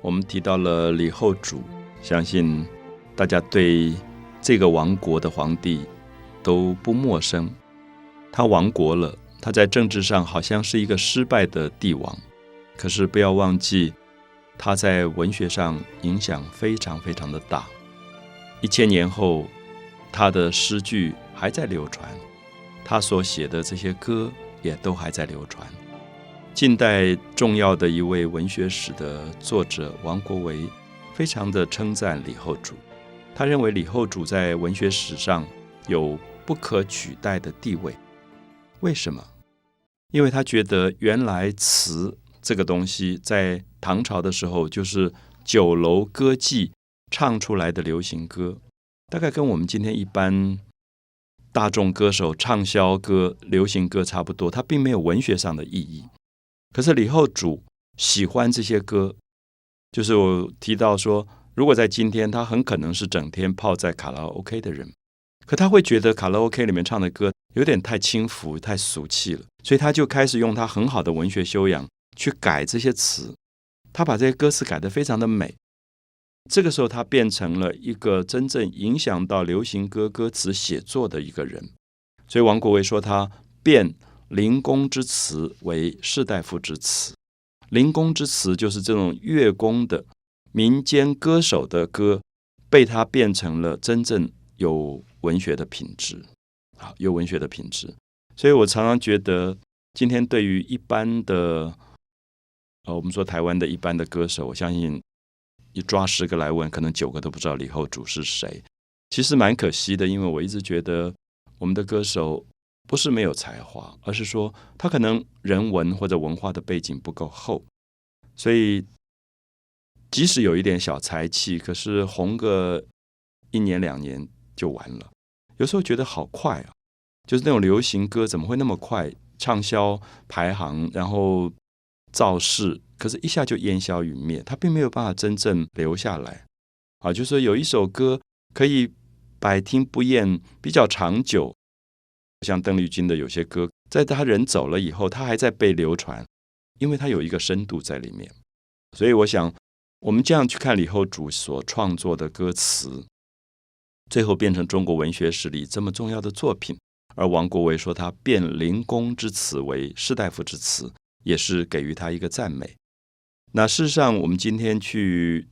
我们提到了李后主，相信大家对这个亡国的皇帝都不陌生。他亡国了，他在政治上好像是一个失败的帝王，可是不要忘记，他在文学上影响非常非常的大。一千年后，他的诗句还在流传，他所写的这些歌也都还在流传。近代重要的一位文学史的作者王国维，非常的称赞李后主。他认为李后主在文学史上有不可取代的地位。为什么？因为他觉得原来词这个东西在唐朝的时候就是酒楼歌妓唱出来的流行歌，大概跟我们今天一般大众歌手畅销歌、流行歌差不多，它并没有文学上的意义。可是李后主喜欢这些歌，就是我提到说，如果在今天，他很可能是整天泡在卡拉 OK 的人，可他会觉得卡拉 OK 里面唱的歌有点太轻浮、太俗气了，所以他就开始用他很好的文学修养去改这些词，他把这些歌词改得非常的美。这个时候，他变成了一个真正影响到流行歌歌词写作的一个人。所以王国维说他变。灵工之词为士大夫之词，灵工之词就是这种乐工的民间歌手的歌，被他变成了真正有文学的品质，啊，有文学的品质。所以我常常觉得，今天对于一般的，呃，我们说台湾的一般的歌手，我相信你抓十个来问，可能九个都不知道李后主是谁。其实蛮可惜的，因为我一直觉得我们的歌手。不是没有才华，而是说他可能人文或者文化的背景不够厚，所以即使有一点小才气，可是红个一年两年就完了。有时候觉得好快啊，就是那种流行歌怎么会那么快畅销排行，然后造势，可是一下就烟消云灭，他并没有办法真正留下来啊。就是说有一首歌可以百听不厌，比较长久。像邓丽君的有些歌，在他人走了以后，他还在被流传，因为他有一个深度在里面。所以我想，我们这样去看李后主所创作的歌词，最后变成中国文学史里这么重要的作品。而王国维说他变灵公之词为士大夫之词，也是给予他一个赞美。那事实上，我们今天去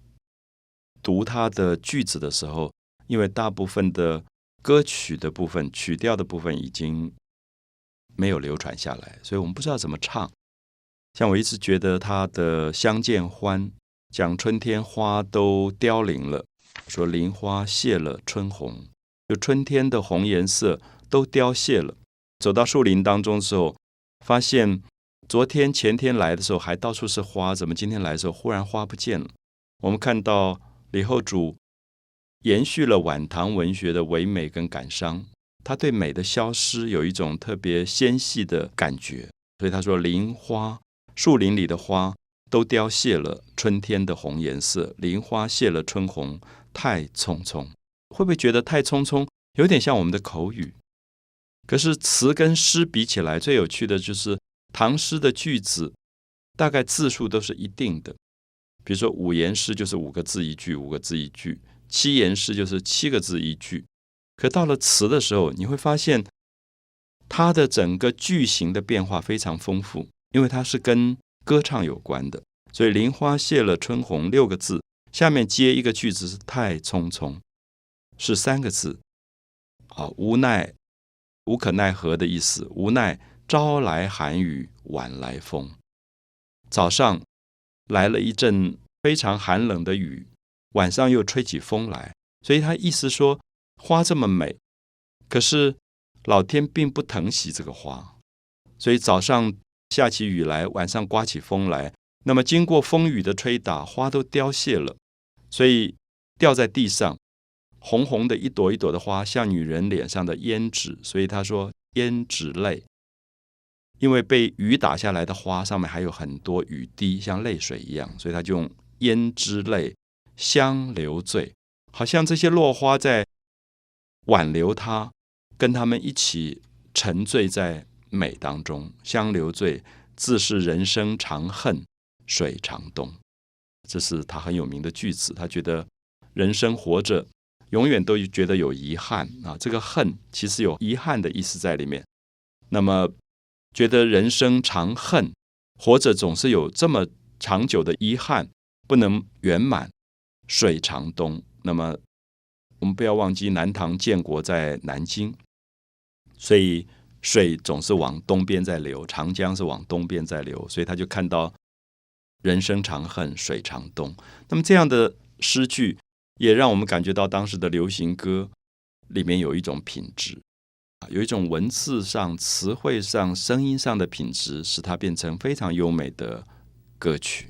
读他的句子的时候，因为大部分的。歌曲的部分、曲调的部分已经没有流传下来，所以我们不知道怎么唱。像我一直觉得他的《相见欢》讲春天花都凋零了，说林花谢了春红，就春天的红颜色都凋谢了。走到树林当中的时候，发现昨天、前天来的时候还到处是花，怎么今天来的时候忽然花不见了？我们看到李后主。延续了晚唐文学的唯美跟感伤，他对美的消失有一种特别纤细的感觉，所以他说：“林花，树林里的花都凋谢了，春天的红颜色，林花谢了春红，太匆匆。”会不会觉得太匆匆，有点像我们的口语？可是词跟诗比起来，最有趣的就是唐诗的句子，大概字数都是一定的，比如说五言诗就是五个字一句，五个字一句。七言诗就是七个字一句，可到了词的时候，你会发现它的整个句型的变化非常丰富，因为它是跟歌唱有关的。所以“林花谢了春红”六个字，下面接一个句子是“太匆匆”，是三个字。啊，无奈、无可奈何的意思。无奈朝来寒雨晚来风，早上来了一阵非常寒冷的雨。晚上又吹起风来，所以他意思说，花这么美，可是老天并不疼惜这个花，所以早上下起雨来，晚上刮起风来，那么经过风雨的吹打，花都凋谢了，所以掉在地上，红红的一朵一朵的花，像女人脸上的胭脂，所以他说胭脂泪，因为被雨打下来的花上面还有很多雨滴，像泪水一样，所以他就用胭脂泪。相留醉，好像这些落花在挽留他，跟他们一起沉醉在美当中。相留醉，自是人生长恨水长东。这是他很有名的句子。他觉得人生活着，永远都觉得有遗憾啊。这个恨其实有遗憾的意思在里面。那么觉得人生长恨，活着总是有这么长久的遗憾，不能圆满。水长东。那么我们不要忘记，南唐建国在南京，所以。水总是往东边在流，长江是往东边在流，所以他就看到“人生长恨水长东”。那么这样的诗句也让我们感觉到当时的流行歌里面有一种品质，有一种文字上、词汇上、声音上的品质，使它变成非常优美的歌曲。